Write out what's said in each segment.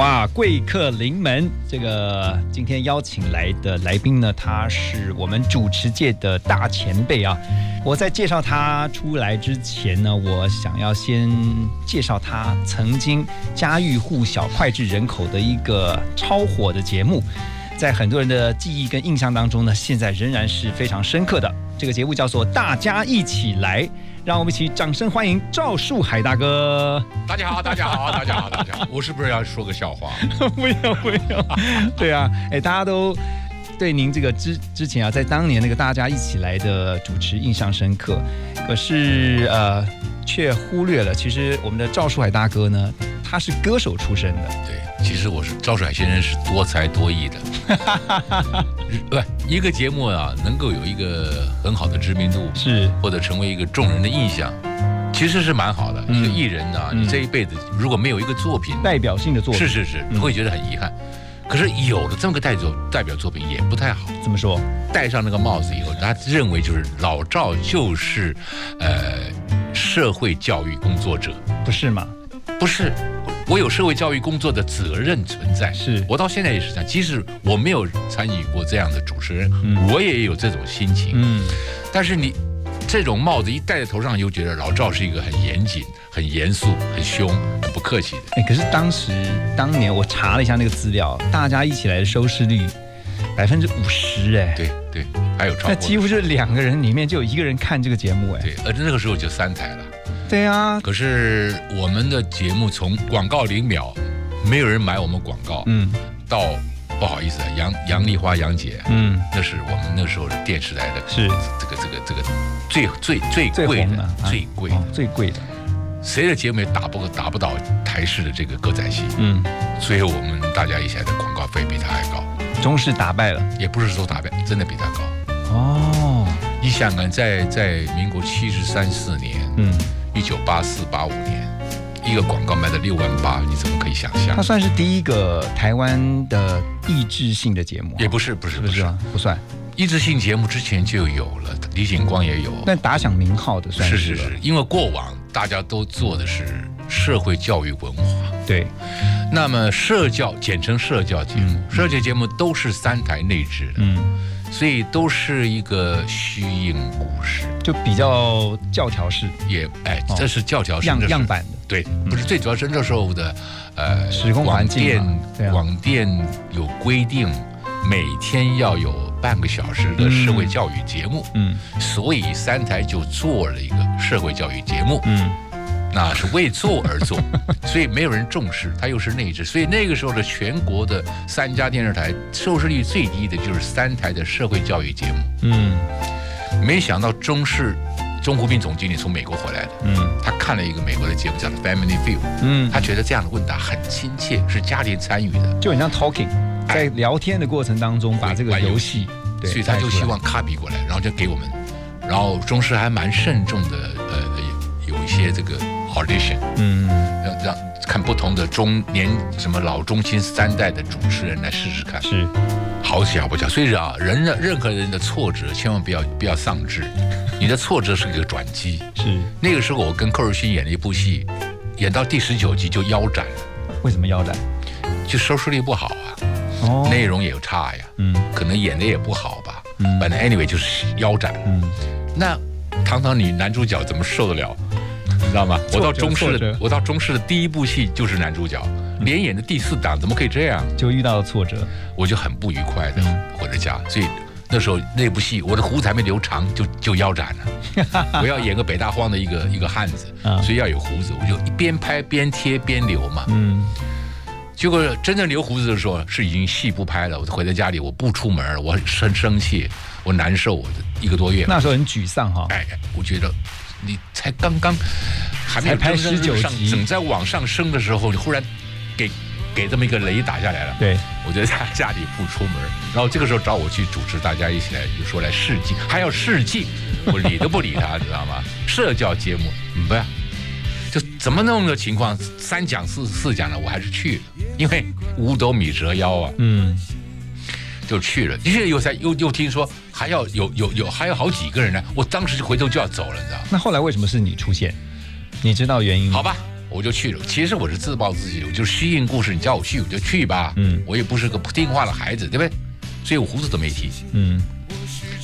哇，贵客临门！这个今天邀请来的来宾呢，他是我们主持界的大前辈啊。我在介绍他出来之前呢，我想要先介绍他曾经家喻户晓、脍炙人口的一个超火的节目，在很多人的记忆跟印象当中呢，现在仍然是非常深刻的。这个节目叫做《大家一起来》。让我们一起掌声欢迎赵树海大哥。大家好，大家好，大家好，大家好。我是不是要说个笑话？不要，不要。对啊，哎，大家都对您这个之之前啊，在当年那个大家一起来的主持印象深刻，可是呃，却忽略了，其实我们的赵树海大哥呢，他是歌手出身的。对。其实我是赵海先生，是多才多艺的。不，一个节目啊，能够有一个很好的知名度，是或者成为一个众人的印象，其实是蛮好的。一个艺人呢，你这一辈子如果没有一个作品代表性的作品，是是是，你会觉得很遗憾。可是有了这么个代表代表作品也不太好。怎么说？戴上那个帽子以后，他认为就是老赵就是，呃，社会教育工作者，不是吗？不是。我有社会教育工作的责任存在，是我到现在也是这样。即使我没有参与过这样的主持人，我也有这种心情。嗯，但是你这种帽子一戴在头上，又觉得老赵是一个很严谨、很严肃、很凶、很不客气的。哎，可是当时当年我查了一下那个资料，大家一起来的收视率百分之五十，哎，对对，还有超，那几乎是两个人里面就有一个人看这个节目，哎，对，而那个时候就三台了。对啊，可是我们的节目从广告零秒，没有人买我们广告，嗯，到不好意思，杨杨丽花杨姐，嗯，那是我们那时候的电视台的，是。这个这个这个最最最贵的最贵最贵的，谁的节目也打不打不倒台式的这个歌仔戏，嗯，所以我们大家一起来的广告费比他还高，终是打败了，也不是说打败，真的比他高，哦，你想啊在在民国七十三四年，嗯。一九八四八五年，一个广告卖了六万八，你怎么可以想象？它算是第一个台湾的益智性的节目，也不是，不是，不是，不算。益智性节目之前就有了，李景光也有，但打响名号的算是是是，因为过往大家都做的是社会教育文化，对。那么社教，简称社教节目，社教节目都是三台内置的，嗯。所以都是一个虚应故事，就比较教条式，也哎，这是教条式样样板的，对，不是最主要是那时候的呃，时空环境，广电有规定，每天要有半个小时的社会教育节目，嗯，所以三台就做了一个社会教育节目，嗯。那是为做而做，所以没有人重视，它又是内置，所以那个时候的全国的三家电视台收视率最低的就是三台的社会教育节目。嗯，没想到中视中湖斌总经理从美国回来的，嗯，他看了一个美国的节目叫做 Family Feud，嗯，他觉得这样的问答很亲切，是家庭参与的，就很像 talking，在聊天的过程当中把这个游戏，所以他就希望 copy 过来，然后就给我们，然后中视还蛮慎重的，呃，有一些这个。audition，嗯，让让看不同的中年什么老中青三代的主持人来试试看，是，好巧不巧，所以啊，人的任何人的挫折千万不要不要丧志，你的挫折是一个转机，是。那个时候我跟寇尔勋演了一部戏，演到第十九集就腰斩了，为什么腰斩？就收视率不好啊，哦，内容也差呀，嗯，可能演的也不好吧，嗯，反正 anyway 就是腰斩，嗯，那堂堂女男主角怎么受得了？你知道吗？我到中视的，我到中视的第一部戏就是男主角，连演的第四档，怎么可以这样？就遇到了挫折，我就很不愉快的回了家。所以那时候那部戏，我的胡子还没留长，就就腰斩了。我要演个北大荒的一个一个汉子，所以要有胡子，我就一边拍边贴边留嘛。嗯。结果真正留胡子的时候，是已经戏不拍了。我回到家里，我不出门了，我很生气，我难受，我一个多月。那时候很沮丧哈。哎，我觉得。你才刚刚还没拍十九集，正在往上升的时候，你忽然给给这么一个雷打下来了。对，我就在家里不出门，然后这个时候找我去主持，大家一起来就说来试镜，还要试镜，我理都不理他，你知道吗？社交节目，不要，就怎么那么个情况，三讲四四讲了，我还是去了，因为五斗米折腰啊。嗯。就去了，的确又才又又听说还要有有有还有好几个人呢，我当时就回头就要走了，你知道？那后来为什么是你出现？你知道原因？好吧，我就去了。其实我是自暴自弃，我就虚应故事，你叫我去我就去吧。嗯，我也不是个不听话的孩子，对不对？所以我胡子都没剃。嗯，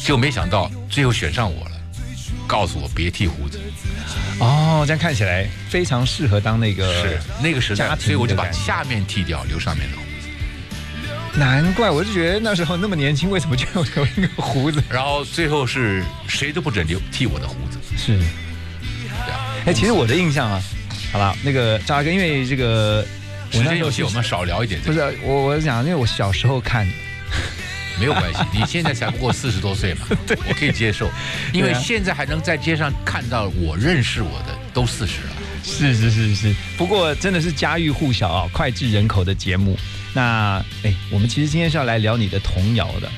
就没想到最后选上我了，告诉我别剃胡子。哦，这样看起来非常适合当那个是那个时代，所以我就把下面剃掉，留上面的。难怪，我就觉得那时候那么年轻，为什么就有一个胡子？然后最后是谁都不准留剃我的胡子。是，哎，其实我的印象啊，好了，那个扎哥，因为这个时间有限，我们少聊一点。不是我，我讲，因为我小时候看，没有关系。你现在才不过四十多岁嘛，我可以接受，因为现在还能在街上看到我认识我的都四十了。是是是是，不过真的是家喻户晓啊，脍炙人口的节目。那哎，我们其实今天是要来聊你的童谣的，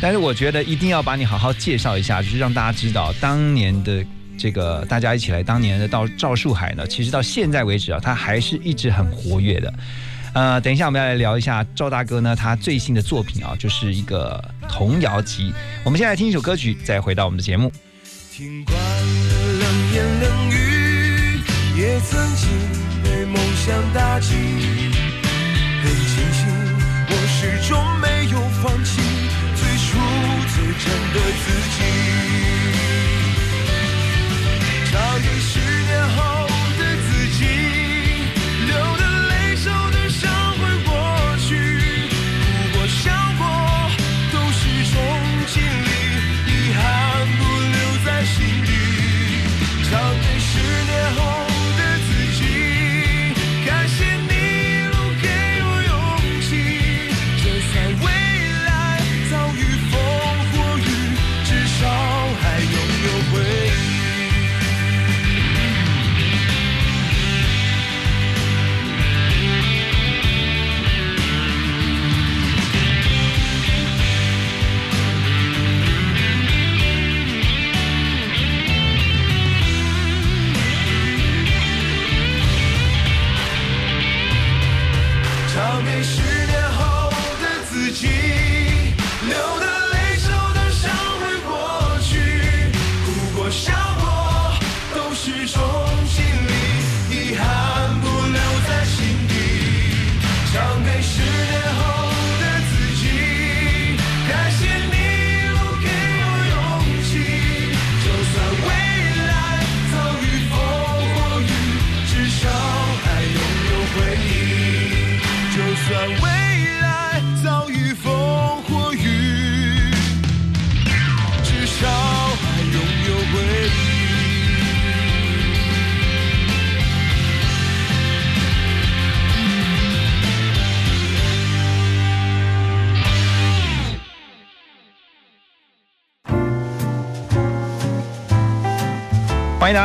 但是我觉得一定要把你好好介绍一下，就是让大家知道当年的这个大家一起来当年的到赵树海呢，其实到现在为止啊，他还是一直很活跃的。呃，等一下我们要来聊一下赵大哥呢，他最新的作品啊，就是一个童谣集。我们先来听一首歌曲，再回到我们的节目。听惯了冷言冷语，也曾经被梦想打击。始终没有放弃最初最真的自己。唱给十年后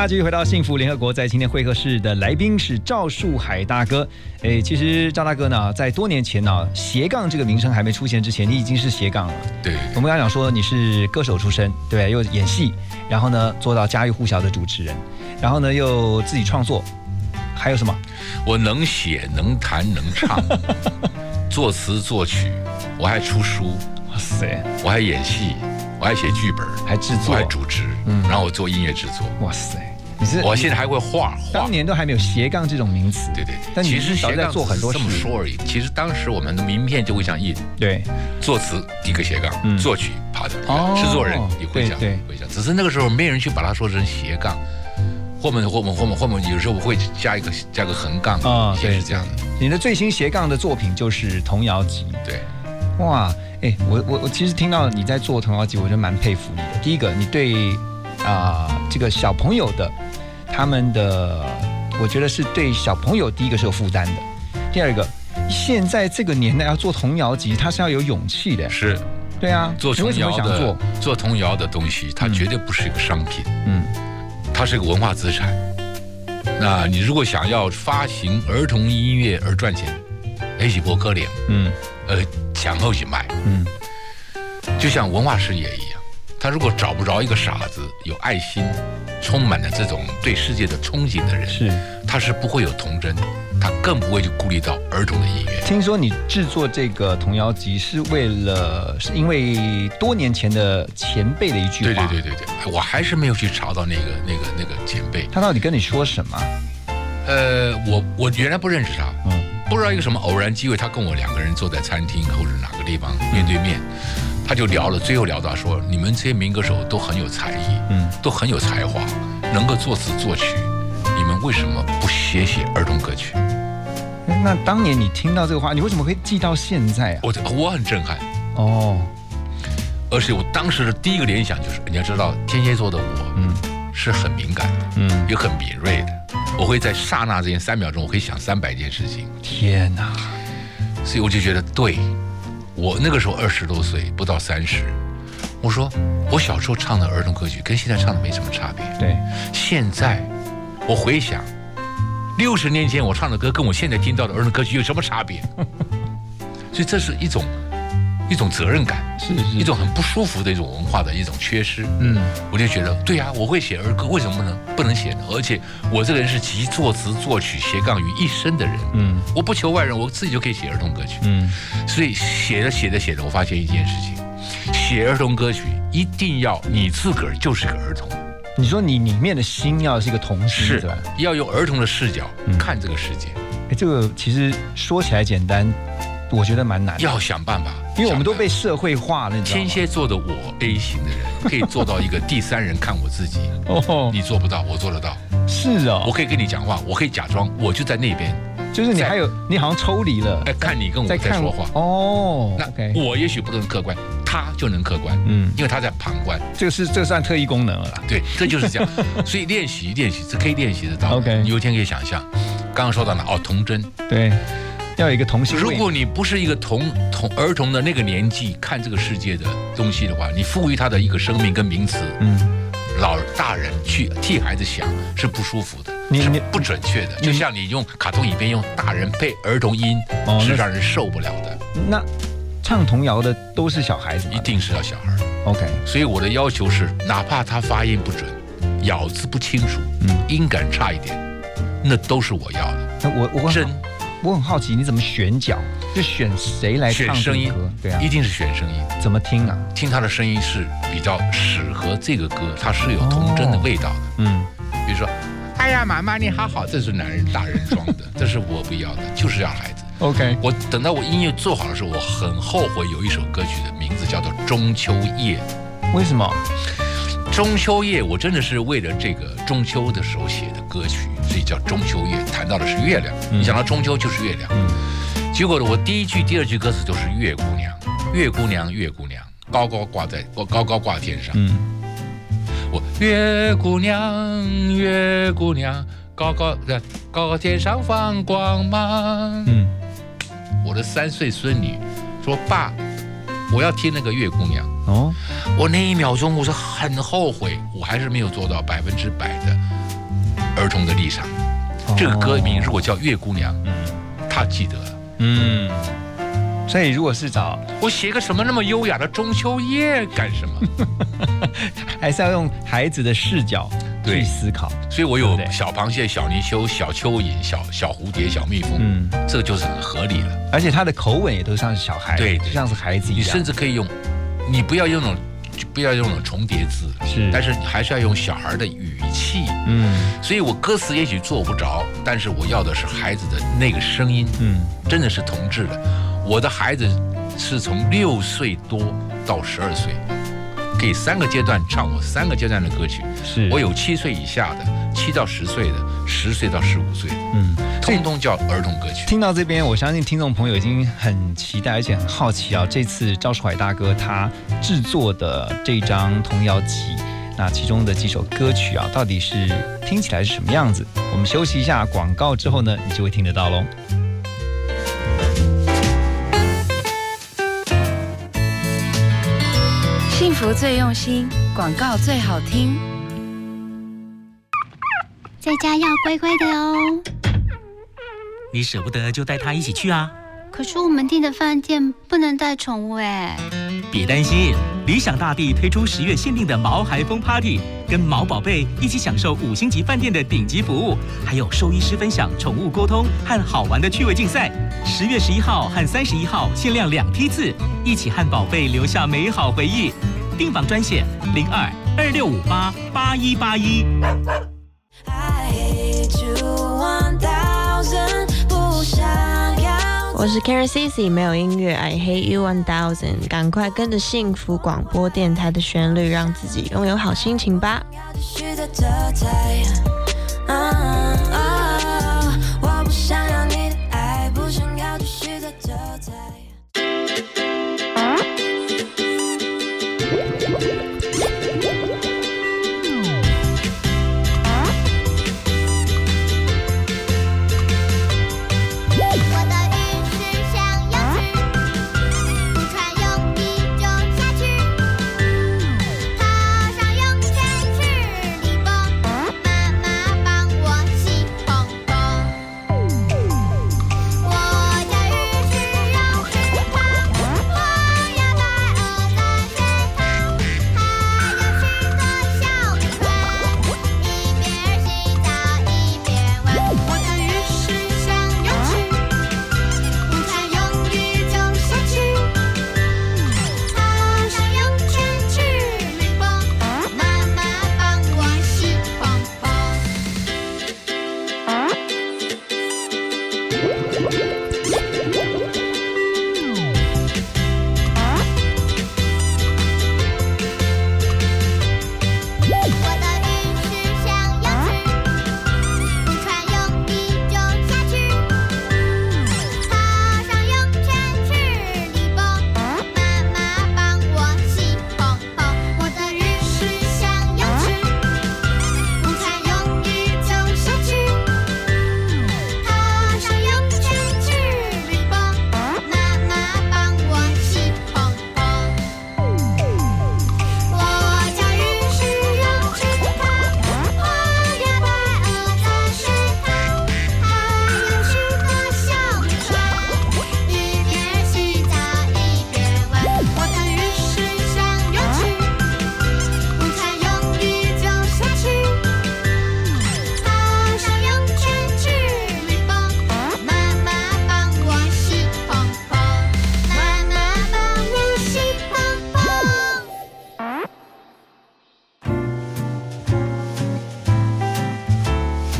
家继续回到幸福联合国，在今天会客室的来宾是赵树海大哥。哎，其实赵大哥呢，在多年前呢，斜杠这个名称还没出现之前，你已经是斜杠了。对，我们刚讲说你是歌手出身，对，又演戏，然后呢做到家喻户晓的主持人，然后呢又自己创作，还有什么？我能写，能弹，能唱，作词作曲，我还出书。哇塞，我还演戏。我还写剧本，还制作，还主持，嗯，然后我做音乐制作。哇塞，你是我现在还会画画。当年都还没有斜杠这种名词。对对对。但其实斜杠做很多这么说而已。其实当时我们的名片就会像印。对。作词一个斜杠，作曲爬的，制作人也会这样，会这样。只是那个时候没人去把它说成斜杠，后面后面后面后面有时候我会加一个加个横杠啊，对，是这样的。你的最新斜杠的作品就是童谣集。对。哇。哎，我我我其实听到你在做童谣集，我觉得蛮佩服你的。第一个，你对啊这个小朋友的他们的，我觉得是对小朋友第一个是有负担的。第二个，现在这个年代要做童谣集，它是要有勇气的。是，对啊，做童谣的做童谣的东西，它绝对不是一个商品，嗯，它是一个文化资产。那你如果想要发行儿童音乐而赚钱？一起播科联，嗯，呃，前后去卖，嗯，就像文化事业一样，他如果找不着一个傻子，有爱心，充满了这种对世界的憧憬的人，是，他是不会有童真，他更不会去顾虑到儿童的音乐。听说你制作这个童谣集是为了，是因为多年前的前辈的一句话，对对对对对，我还是没有去查到那个那个那个前辈，他到底跟你说什么？呃，我我原来不认识他，嗯，不知道一个什么偶然机会，他跟我两个人坐在餐厅或者哪个地方面对面，他就聊了，最后聊到说，你们这些民歌手都很有才艺，嗯，都很有才华，能够作词作曲，你们为什么不写写儿童歌曲？那当年你听到这个话，你为什么会记到现在啊？我我很震撼哦，而且我当时的第一个联想就是，你要知道天蝎座的我，嗯，是很敏感的，嗯，也很敏锐的。我会在刹那之间三秒钟，我可以想三百件事情。天哪！所以我就觉得，对我那个时候二十多岁，不到三十，我说我小时候唱的儿童歌曲跟现在唱的没什么差别。对，现在我回想，六十年前我唱的歌跟我现在听到的儿童歌曲有什么差别？所以这是一种。一种责任感，是一种很不舒服的一种文化的一种缺失。嗯，我就觉得，对呀，我会写儿歌，为什么不能不能写呢？而且我这个人是集作词作曲斜杠于一身的人。嗯，我不求外人，我自己就可以写儿童歌曲。嗯，所以写着写着写着，我发现一件事情：写儿童歌曲一定要你自个儿就是个儿童。你说你里面的心要是一个童心，是吧？要用儿童的视角看这个世界。哎，这个其实说起来简单。我觉得蛮难，要想办法，因为我们都被社会化了。天蝎座的我 A 型的人，可以做到一个第三人看我自己。哦，你做不到，我做得到。是啊，我可以跟你讲话，我可以假装我就在那边。就是你还有，你好像抽离了。哎，看你跟我在说话。哦，那我也许不能客观，他就能客观。嗯，因为他在旁观。这个是这算特异功能了。对，这就是这样。所以练习练习是可以练习得到。OK，你有一天可以想象，刚刚说到哪？哦，童真。对。要有一个童心。如果你不是一个童童儿童的那个年纪看这个世界的东西的话，你赋予他的一个生命跟名词，嗯，老大人去替孩子想是不舒服的，你是不准确的。就像你用卡通影片用大人配儿童音，是让人受不了的。那唱童谣的都是小孩子，一定是要小孩。OK，所以我的要求是，哪怕他发音不准，咬字不清楚，嗯，音感差一点，那都是我要的。那我我真。我很好奇，你怎么选角？就选谁来唱声音？对啊，一定是选声音。怎么听啊？听他的声音是比较适合这个歌，它是有童真的味道的。嗯，比如说，哎呀，妈妈你好好，这是男人大人装的，这是我不要的，就是要孩子。OK，我等到我音乐做好的时候，我很后悔有一首歌曲的名字叫做《中秋夜》。为什么？中秋夜，我真的是为了这个中秋的时候写的歌曲，所以叫中秋月。谈到的是月亮，你想到中秋就是月亮。结果呢，我第一句、第二句歌词都是月姑娘，月姑娘，月姑娘，高高挂在高高挂天上。嗯，我月姑娘，月姑娘，高高在高高天上放光芒。嗯，我的三岁孙女说：“爸，我要听那个月姑娘。”哦，我那一秒钟我是很后悔，我还是没有做到百分之百的儿童的立场。这个歌名如果叫《月姑娘》，嗯，他记得了，嗯。所以如果是找我写个什么那么优雅的中秋夜干什么？还是要用孩子的视角去思考。所以我有小螃蟹、小泥鳅、小蚯蚓、小小蝴蝶、小蜜蜂，嗯，这个就是很合理了。而且他的口吻也都像是小孩，对，像是孩子一样。你甚至可以用。你不要用那种，不要用那种重叠字，是，但是你还是要用小孩的语气，嗯，所以我歌词也许做不着，但是我要的是孩子的那个声音，嗯，真的是同志的。我的孩子是从六岁多到十二岁，可以三个阶段唱我三个阶段的歌曲，是我有七岁以下的，七到十岁的，十岁到十五岁，嗯。通通叫儿童歌曲。听到这边，我相信听众朋友已经很期待，而且很好奇啊。这次赵树海大哥他制作的这张童谣集，那其中的几首歌曲啊，到底是听起来是什么样子？我们休息一下广告之后呢，你就会听得到喽。幸福最用心，广告最好听，在家要乖乖的哦。你舍不得就带他一起去啊？可是我们订的饭店不能带宠物哎。别担心，理想大地推出十月限定的毛孩风 Party，跟毛宝贝一起享受五星级饭店的顶级服务，还有兽医师分享宠物沟通和好玩的趣味竞赛。十月十一号和三十一号限量两批次，一起和宝贝留下美好回忆。订房专线零二二六五八八一八一。我是 Karen Cici，没有音乐，I hate you one thousand。赶快跟着幸福广播电台的旋律，让自己拥有好心情吧。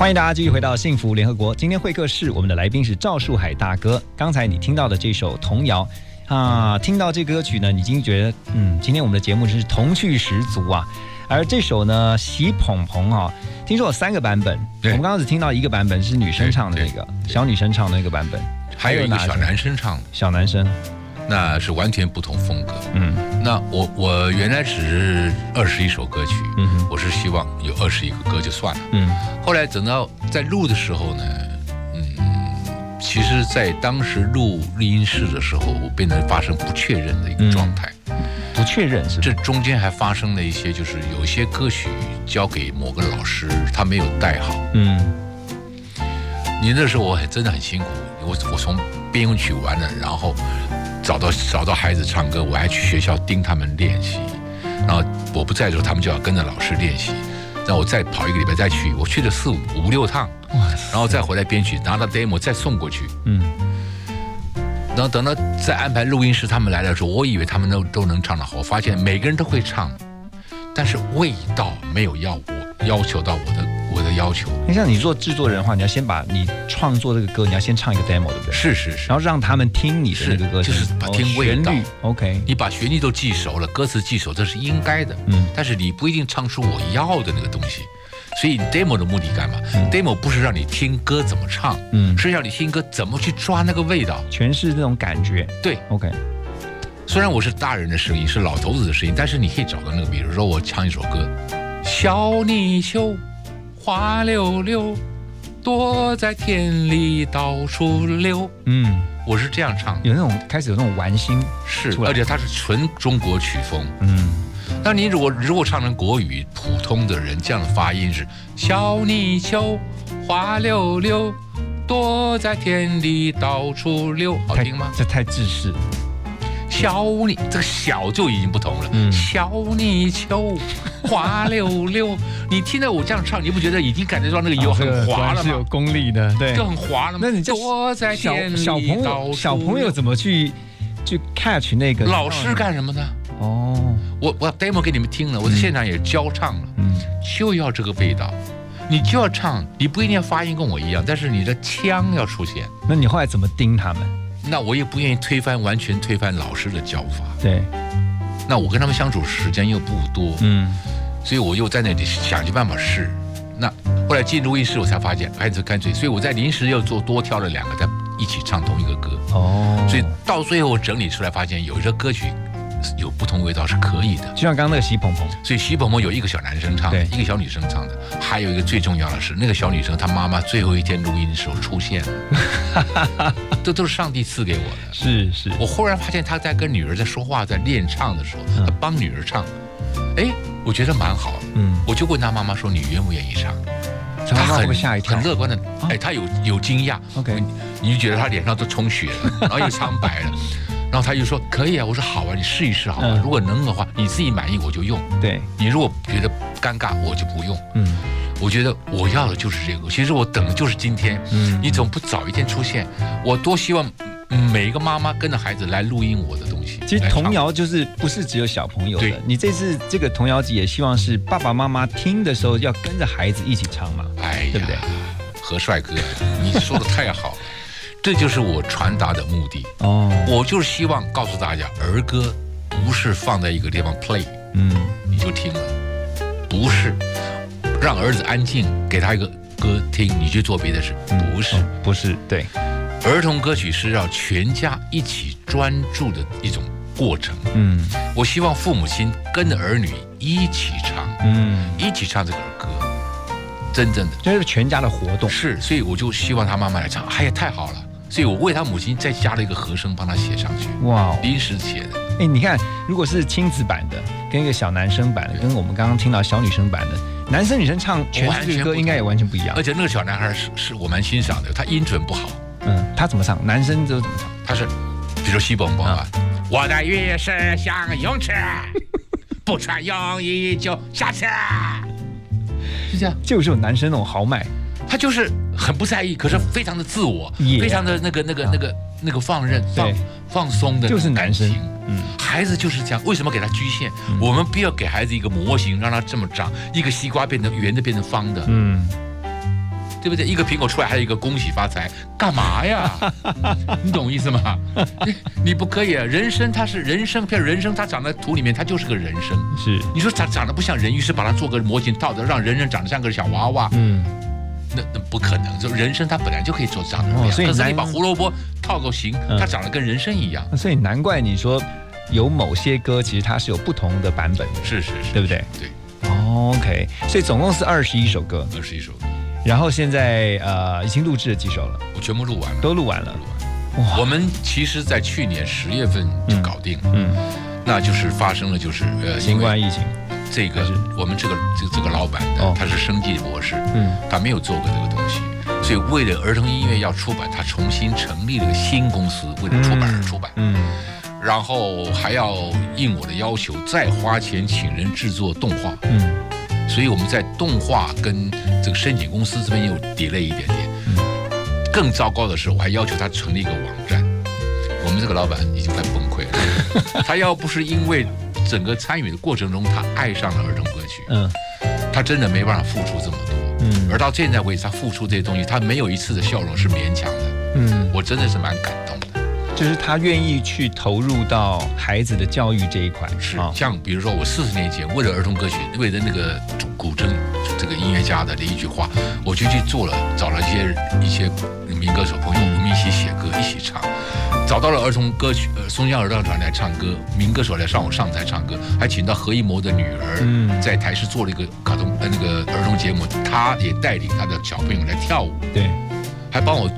欢迎大家继续回到幸福联合国。今天会客室，我们的来宾是赵树海大哥。刚才你听到的这首童谣啊，听到这歌曲呢，已经觉得嗯，今天我们的节目是童趣十足啊。而这首呢，喜捧捧啊，听说有三个版本。我们刚刚只听到一个版本是女生唱的那个小女生唱的那个版本，还有一个小男生唱的小男生。那是完全不同风格。嗯，那我我原来只是二十一首歌曲，嗯，我是希望有二十一个歌就算了。嗯，后来等到在录的时候呢，嗯，其实，在当时录录音室的时候，我变得发生不确认的一个状态。不确认是？这中间还发生了一些，就是有些歌曲交给某个老师，他没有带好。嗯，你那时候我很真的很辛苦，我我从编曲完了，然后。找到找到孩子唱歌，我还去学校盯他们练习，然后我不在的时候，他们就要跟着老师练习。然后我再跑一个礼拜再去，我去了四五五六趟，然后再回来编曲，拿到 demo 再送过去。嗯，然后等到再安排录音师，他们来的时候，我以为他们都都能唱得好，我发现每个人都会唱，但是味道没有要我要求到我的。我的要求，你像你做制作人的话，你要先把你创作这个歌，你要先唱一个 demo，对不对？是是是，然后让他们听你的那个歌，就是把听味道。OK，你把旋律都记熟了，歌词记熟，这是应该的。嗯，但是你不一定唱出我要的那个东西。所以 demo 的目的干嘛？demo 不是让你听歌怎么唱，嗯，是让你听歌怎么去抓那个味道，诠释这种感觉。对，OK。虽然我是大人的声音，是老头子的声音，但是你可以找到那个，比如说我唱一首歌，小泥鳅。花溜溜，躲在田里到处溜。嗯，我是这样唱，有那种开始有那种玩心是，而且它是纯中国曲风。嗯，那你如果如果唱成国语，普通的人这样的发音是小泥鳅，滑溜溜。躲在田里到处溜，好听吗？这太自私。小泥，这个小就已经不同了。嗯，小泥鳅，滑溜溜。你听到我这样唱，你不觉得已经感觉到那个油很滑了吗？是有功力的，对，就很滑了。那你躲在小小朋友，小朋友怎么去去 catch 那个？老师干什么呢？哦，我我 demo 给你们听了，我在现场也教唱了。嗯，就要这个味道。你就要唱，你不一定要发音跟我一样，但是你的腔要出现。那你后来怎么盯他们？那我也不愿意推翻，完全推翻老师的教法。对。那我跟他们相处时间又不多，嗯，所以我又在那里想尽办法试。那后来进录音室，我才发现，哎，这干脆，所以我在临时又做多挑了两个，在一起唱同一个歌。哦。所以到最后整理出来，发现有一首歌曲。有不同味道是可以的，就像刚刚那个徐鹏鹏，所以徐鹏鹏有一个小男生唱，一个小女生唱的，还有一个最重要的是，那个小女生她妈妈最后一天录音的时候出现了，这都是上帝赐给我的。是是，我忽然发现她在跟女儿在说话，在练唱的时候，她帮女儿唱，哎，我觉得蛮好。嗯，我就问她妈妈说：“你愿不愿意唱？”他很吓一跳，很乐观的，哎，他有有惊讶。OK，你就觉得他脸上都充血了，然后又苍白了。然后他就说可以啊，我说好啊，你试一试好吧，如果能的话，你自己满意我就用。对你如果觉得尴尬，我就不用。嗯，我觉得我要的就是这个，其实我等的就是今天。嗯，你总不早一天出现，我多希望每一个妈妈跟着孩子来录音我的东西。其实童谣就是不是只有小朋友的，你这次这个童谣集也希望是爸爸妈妈听的时候要跟着孩子一起唱嘛，哎，对不对？何帅哥，你说的太好了。这就是我传达的目的。哦，我就是希望告诉大家，儿歌不是放在一个地方 play，嗯，你就听了，不是。让儿子安静，给他一个歌听，你去做别的事，不是，不是，对，儿童歌曲是要全家一起专注的一种过程，嗯，我希望父母亲跟着儿女一起唱，嗯，一起唱这个儿歌，真正的。这是全家的活动，是，所以我就希望他妈妈来唱，哎呀，太好了。所以我为他母亲再加了一个和声，帮他写上去。哇，临时写的。哎，你看，如果是亲子版的，跟一个小男生版的，跟我们刚刚听到小女生版的，男生女生唱全这歌应该也完全不一样。而且那个小男孩是是我蛮欣赏的，他音准不好。嗯，他怎么唱？男生都怎么唱？他是，比如西蹦蹦啊，我的浴室像泳池，不穿泳衣就下去。是这样，就是有男生那种豪迈。他就是很不在意，可是非常的自我，非常的那个那个那个那个放任放放松的，就是男生。嗯，孩子就是这样。为什么给他局限？我们不要给孩子一个模型，让他这么长，一个西瓜变成圆的，变成方的。嗯，对不对？一个苹果出来，还有一个恭喜发财，干嘛呀？你懂意思吗？你 你不可以啊！人生它是人生，譬如人生它长在土里面，它就是个人生。是，你说长长得不像人，于是把它做个模型套着，让人人长得像个小娃娃。嗯。那那不可能，就人参它本来就可以做这样的样，所以你把胡萝卜套个形，它长得跟人参一样。所以难怪你说有某些歌其实它是有不同的版本的，是是是，对不对？对。OK，所以总共是二十一首歌，二十一首歌。然后现在呃已经录制了几首了？我全部录完了，都录完了。哇！我们其实，在去年十月份就搞定了，嗯，那就是发生了就是呃新冠疫情。这个我们这个这这个老板的他是生计博士，嗯，他没有做过这个东西，所以为了儿童音乐要出版，他重新成立了个新公司，为了出版而出版，嗯，然后还要应我的要求再花钱请人制作动画，嗯，所以我们在动画跟这个申请公司这边又叠了一点点，嗯，更糟糕的是我还要求他成立一个网站，我们这个老板已经快崩溃了，他要不是因为。整个参与的过程中，他爱上了儿童歌曲。嗯，他真的没办法付出这么多。嗯，而到现在为止，他付出这些东西，他没有一次的笑容是勉强的。嗯，我真的是蛮感动的。就是他愿意去投入到孩子的教育这一块。是，像比如说我四十年前为了儿童歌曲，为了那个古筝这个音乐家的一句话，我就去做了，找了一些一些民歌手朋友，我们一起写歌，一起唱。找到了儿童歌曲，呃，松江儿童团来唱歌，民歌手来上我上台唱歌，还请到何一模的女儿在台视做了一个卡通呃那个儿童节目，她也带领她的小朋友来跳舞，对，还帮我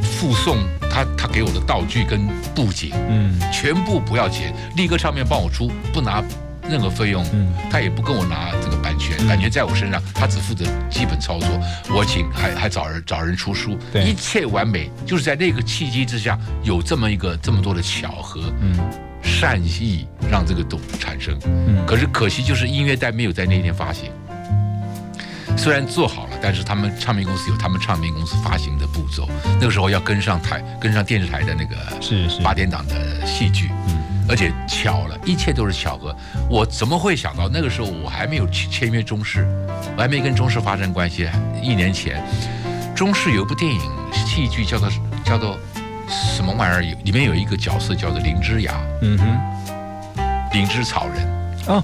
附送她她给我的道具跟布景，嗯，全部不要钱，力哥唱片帮我出，不拿任何费用，嗯，他也不跟我拿这个版权，版权在我身上，他只负责基本操作，我请还还找人找人出书，一切完美，就是在那个契机之下，有这么一个这么多的巧合，嗯，善意让这个动产生，嗯，可是可惜就是音乐带没有在那天发行。虽然做好了，但是他们唱片公司有他们唱片公司发行的步骤，那个时候要跟上台，跟上电视台的那个是是。八点档的戏剧，嗯，而且巧了，一切都是巧合。我怎么会想到那个时候我还没有签约中视，我还没跟中视发生关系。一年前，中视有一部电影戏剧叫做叫做什么玩意儿？有里面有一个角色叫做灵芝芽，嗯哼，灵芝草人哦，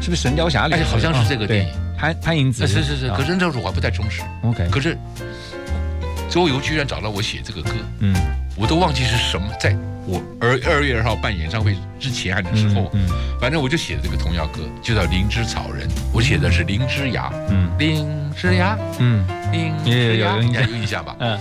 是不是《神雕侠侣》？好像是这个电影。潘潘迎紫是是是，可是那时候我还不在中视。OK，可是周游居然找到我写这个歌，嗯，我都忘记是什么，在我二二月二号办演唱会之前还是之后，嗯，反正我就写这个童谣歌，就叫《灵芝草人》，我写的是灵芝芽，嗯，灵芝芽，嗯，灵芝芽，你有印象吧？嗯，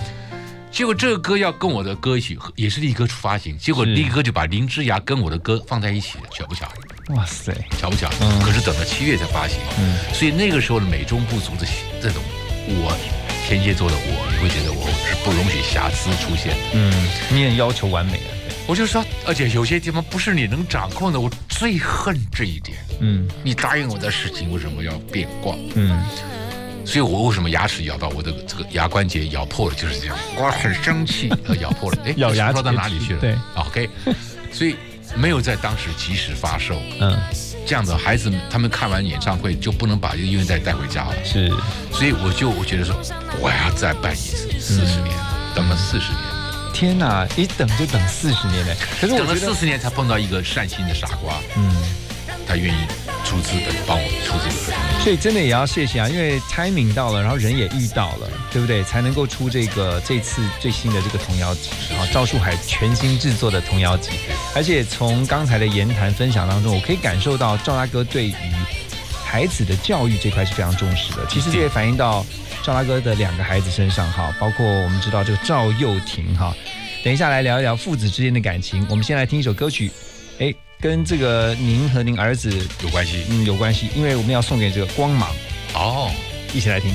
结果这个歌要跟我的歌一起，也是力哥发行，结果力哥就把灵芝芽跟我的歌放在一起，巧不巧？哇塞，巧不巧？嗯，可是等到七月才发行，嗯，所以那个时候的美中不足的这种，我天蝎座的我，你会觉得我是不容许瑕疵出现，嗯，你也要求完美啊，我就说，而且有些地方不是你能掌控的，我最恨这一点，嗯，你答应我的事情为什么要变卦？嗯，所以我为什么牙齿咬到我的这个牙关节咬破了，就是这样，我很生气，咬破了，哎，咬牙说到哪里去了？对，OK，所以。没有在当时及时发售，嗯，这样的孩子他们看完演唱会就不能把这个音乐带带回家了，是，所以我就我觉得说我要再办一次，四十年，等了四十年，天哪，一等就等四十年嘞，可是我等了四十年才碰到一个善心的傻瓜，嗯，他愿意。出资的帮我出这个，所以真的也要谢谢啊，因为 timing 到了，然后人也遇到了，对不对？才能够出这个这次最新的这个童谣集啊，赵树海全新制作的童谣集。而且从刚才的言谈分享当中，我可以感受到赵大哥对于孩子的教育这块是非常重视的。其实这也反映到赵大哥的两个孩子身上哈，包括我们知道这个赵又廷哈。等一下来聊一聊父子之间的感情。我们先来听一首歌曲，哎。跟这个您和您儿子有关系，嗯，有关系，因为我们要送给这个光芒哦，一起来听。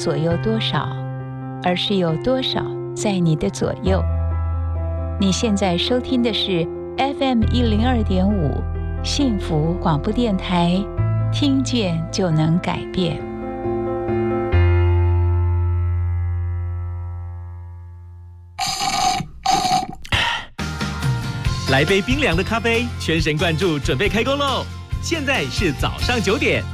左右多少，而是有多少在你的左右。你现在收听的是 FM 一零二点五幸福广播电台，听见就能改变。来杯冰凉的咖啡，全神贯注，准备开工喽！现在是早上九点。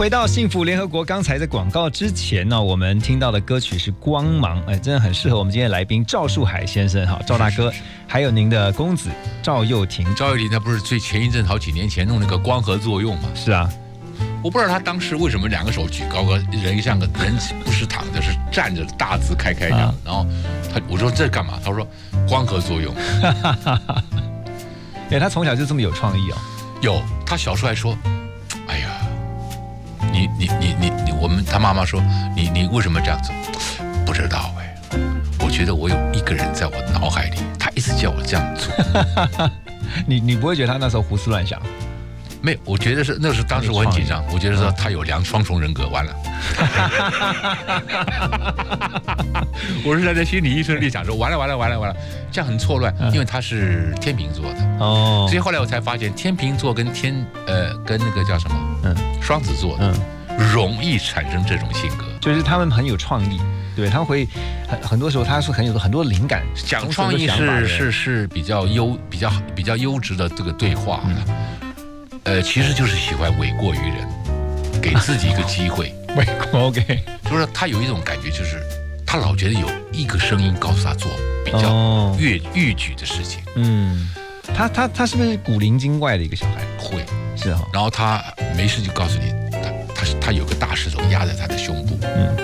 回到幸福联合国。刚才的广告之前呢，我们听到的歌曲是《光芒》，哎，真的很适合我们今天的来宾赵树海先生哈，赵大哥，还有您的公子赵又廷。赵又廷他不是最前一阵好几年前弄那个光合作用嘛？是啊，我不知道他当时为什么两个手举高高，人像个人不是躺着是站着，大字开开这样。然后他我说这干嘛？他说光合作用。哎，他从小就这么有创意哦。有，他小时候还说。你你你你你，我们他妈妈说你你为什么这样做？不知道哎，我觉得我有一个人在我脑海里，他一直叫我这样做。你你不会觉得他那时候胡思乱想？没有，我觉得是那时候当时我很紧张，我觉得说他有两双重人格，完了。我是站在心理医生立场说，完了完了完了完了，这样很错乱，因为他是天秤座的。哦，所以后来我才发现天秤座跟天呃跟那个叫什么嗯。双子座嗯。容易产生这种性格，就是他们很有创意，对他们会很很多时候他是很有很多灵感，讲创意是是是比较优比较比较优质的这个对话。呃，其实就是喜欢诿过于人，给自己一个机会。诿过，OK，就是他有一种感觉，就是他老觉得有一个声音告诉他做比较越越矩的事情。嗯，他他他是不是古灵精怪的一个小孩？会是哈。然后他没事就告诉你，他他是他有个大石头压在他的胸部。嗯，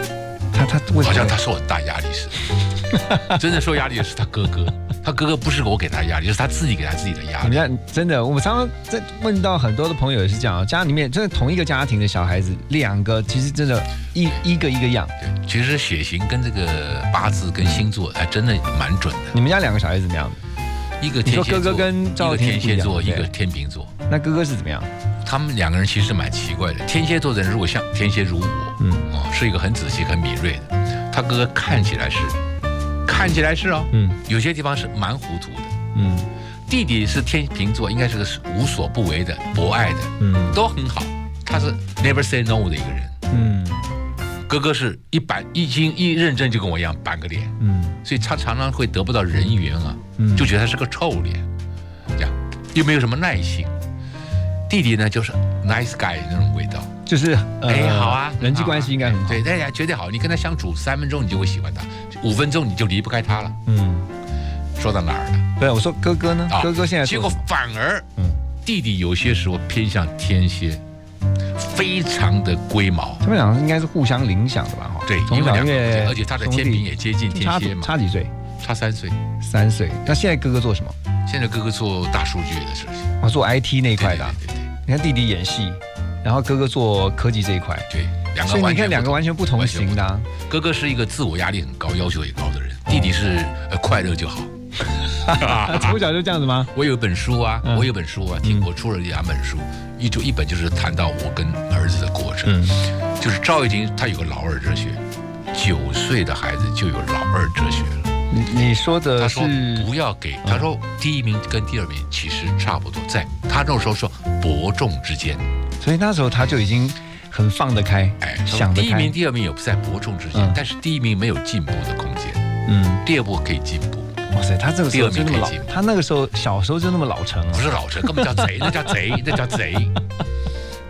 他他好像他受很大压力似的。真的受压力的是他哥哥。他哥哥不是我给他压力，就是他自己给他自己的压力。你看，真的，我们常常在问到很多的朋友也是这样，家里面真的同一个家庭的小孩子，两个其实真的，一一个一个样。对，其实血型跟这个八字跟星座还真的蛮准的。你们家两个小孩子怎么样？一个天蝎座，哥哥跟赵天蝎座，一个天秤座。那哥哥是怎么样？他们两个人其实蛮奇怪的。天蝎座的人如果像天蝎如我，嗯，哦，是一个很仔细、很敏锐的。他哥哥看起来是。看起来是哦，嗯，有些地方是蛮糊涂的，嗯，弟弟是天秤座，应该是个无所不为的、博爱的，嗯，都很好。他是 never say no 的一个人，嗯，哥哥是一板一斤一认真就跟我一样板个脸，嗯，所以他常常会得不到人缘啊，就觉得他是个臭脸，这样又没有什么耐心。弟弟呢就是 nice guy 那种味道，就是哎好啊，人际关系应该很好，对，大家绝对好。你跟他相处三分钟，你就会喜欢他。五分钟你就离不开他了。嗯，说到哪儿了？对，我说哥哥呢？哥哥现在结果反而，嗯，弟弟有些时候偏向天蝎，非常的龟毛。他们两个应该是互相影响的吧？哈，对，因为两个，而且他的天平也接近天蝎嘛。差几岁？差三岁。三岁。那现在哥哥做什么？现在哥哥做大数据的事情。啊，做 IT 那一块的。对对对。你看弟弟演戏，然后哥哥做科技这一块。对。所以你看，两个完全不同型的。哥哥是一个自我压力很高、要求也高的人，弟弟是快乐就好。从小就这样子吗？我有一本书啊，我有本书啊，听我出了两本书，一就一本就是谈到我跟儿子的过程，就是赵又廷他有个老二哲学，九岁的孩子就有老二哲学了。你你说的他说不要给他说第一名跟第二名其实差不多，在他那时候说伯仲之间，所以那时候他就已经。很放得开，哎，想第一名、第二名有在伯仲之间，但是第一名没有进步的空间，嗯，第二步可以进步。哇塞，他这个时候就那么老，他那个时候小时候就那么老成啊？不是老成，根本叫贼，那叫贼，那叫贼。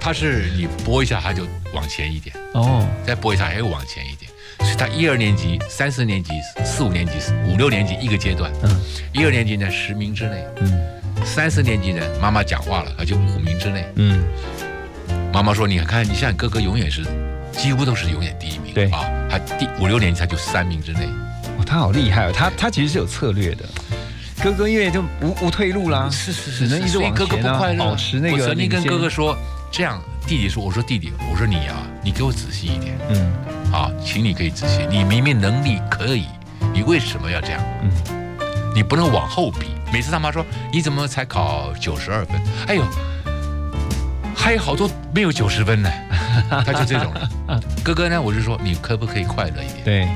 他是你拨一下他就往前一点，哦，再拨一下还又往前一点，所以他一二年级、三四年级、四五年级、五六年级一个阶段，嗯，一二年级呢十名之内，嗯，三四年级呢妈妈讲话了，他就五名之内，嗯。妈妈说：“你看，你像你哥哥，永远是几乎都是永远第一名。对啊，他第五六年级他就三名之内。哦，他好厉害哦！他他其实是有策略的。哥哥因为就无无退路啦，是是是，只能一直往前啊，保持那个。我曾经跟哥哥说，这样弟弟说，我说弟弟，我说你啊，你给我仔细一点。嗯，啊，请你可以仔细。你明明能力可以，你为什么要这样？嗯，你不能往后比。每次他妈说你怎么才考九十二分？哎呦。”还有好多没有九十分呢，他就这种人。哥哥呢，我就说，你可不可以快乐一点？对，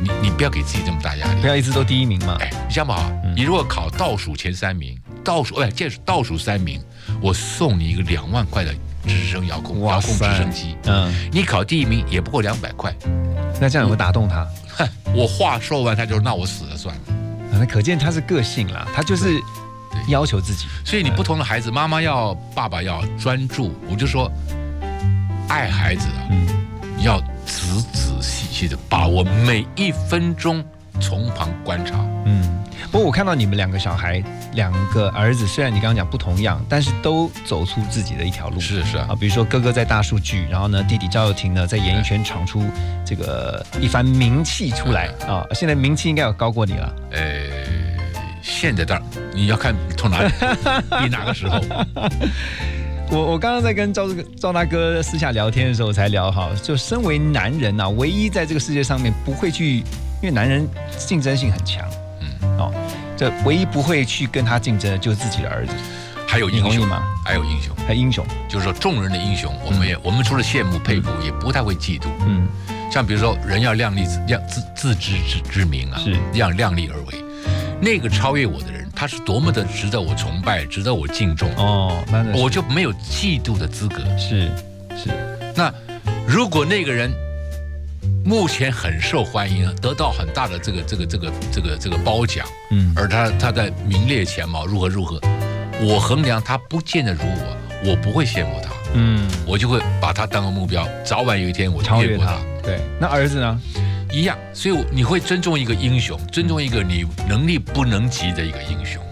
你你不要给自己这么大压力，不要一直都第一名嘛。哎，你想嘛，你如果考倒数前三名，倒数哎，这是倒数三名，我送你一个两万块的直升遥控遥控直升机。嗯，你考第一名也不过两百块，那这样有没有打动他？哼，我话说完，他就那我死了算了。那可见他是个性啦，他就是。要求自己，所以你不同的孩子，妈妈要，爸爸要专注。我就说，爱孩子啊，嗯，要仔仔细细的把握每一分钟，从旁观察，嗯。不过我看到你们两个小孩，两个儿子，虽然你刚刚讲不同样，但是都走出自己的一条路。是是啊，比如说哥哥在大数据，然后呢，弟弟赵又廷呢在演艺圈闯出这个一番名气出来啊。现在名气应该有高过你了。呃，现在当然你要看从哪里，比哪个时候。我我刚刚在跟赵赵大哥私下聊天的时候才聊哈，就身为男人呐，唯一在这个世界上面不会去，因为男人竞争性很强。嗯哦，这唯一不会去跟他竞争的，就是自己的儿子。还有英雄吗？还有英雄，还英雄，就是说众人的英雄，我们也我们除了羡慕佩服，也不太会嫉妒。嗯，像比如说人要量力量自自知之之明啊，是要量力而为。那个超越我的人，他是多么的值得我崇拜，值得我敬重哦，那我就没有嫉妒的资格。是是，那如果那个人。目前很受欢迎，得到很大的这个这个这个这个这个褒奖，嗯，而他他在名列前茅，如何如何？我衡量他不见得如我，我不会羡慕他，嗯，我就会把他当个目标，早晚有一天我超越他。对，那儿子呢？一样，所以你会尊重一个英雄，尊重一个你能力不能及的一个英雄，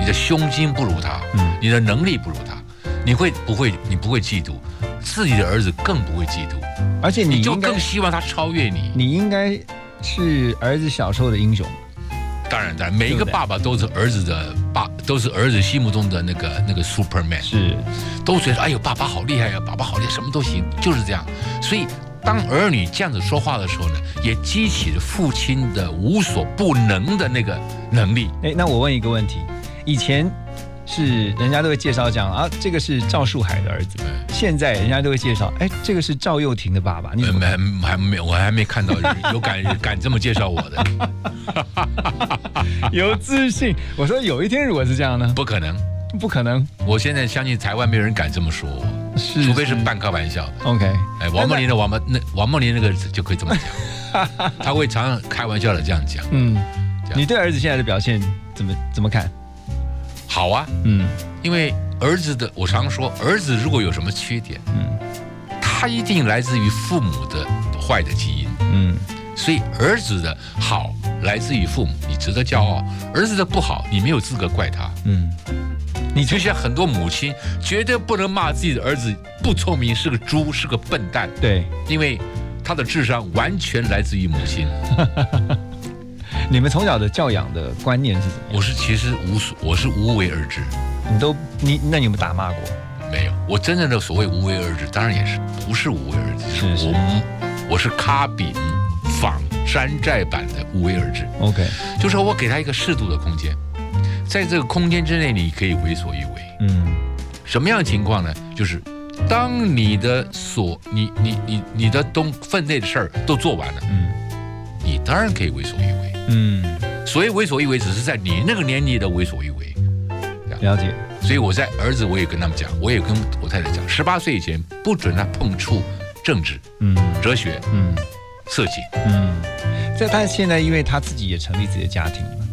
你的胸襟不如他，嗯，你的能力不如他，你会不会？你不会嫉妒？自己的儿子更不会嫉妒，而且你就更希望他超越你。你应该是儿子小时候的英雄。当然，当然，每一个爸爸都是儿子的爸，都是儿子心目中的那个那个 Superman。是，都觉得哎呦，爸爸好厉害呀，爸爸好厉害，什么都行，就是这样。所以，当儿女这样子说话的时候呢，也激起了父亲的无所不能的那个能力。哎，那我问一个问题，以前。是，人家都会介绍讲啊，这个是赵树海的儿子。现在人家都会介绍，哎，这个是赵又廷的爸爸。你没还没我还没看到有 敢敢这么介绍我的，有自信。我说有一天如果是这样呢？不可能，不可能。我现在相信台湾没有人敢这么说我，除非是半开玩笑的。OK，哎，王梦玲的王梦那王梦玲那个就可以这么讲，他会常常开玩笑的这样讲。嗯，你对儿子现在的表现怎么怎么看？好啊，嗯，因为儿子的，我常说，儿子如果有什么缺点，嗯，他一定来自于父母的坏的基因，嗯，所以儿子的好来自于父母，你值得骄傲；儿子的不好，你没有资格怪他，嗯，你就像很多母亲绝对不能骂自己的儿子不聪明，是个猪，是个笨蛋，对，因为他的智商完全来自于母亲。你们从小的教养的观念是什么？我是其实无所，我是无为而治。你都你那你有没有打骂过？没有，我真正的所谓无为而治，当然也是不是无为而治，是我我是卡比仿山寨版的无为而治。OK，就说我给他一个适度的空间，在这个空间之内，你可以为所欲为。嗯，什么样的情况呢？就是当你的所你你你你的东分内的事儿都做完了，嗯，你当然可以为所欲为。嗯，所以为所欲为只是在你那个年纪的为所欲为，了解。所以我在儿子，我也跟他们讲，我也跟我太太讲，十八岁以前不准他碰触政治、嗯，哲学、嗯，色情，嗯。这他现在因为他自己也成立自己的家庭了，哦，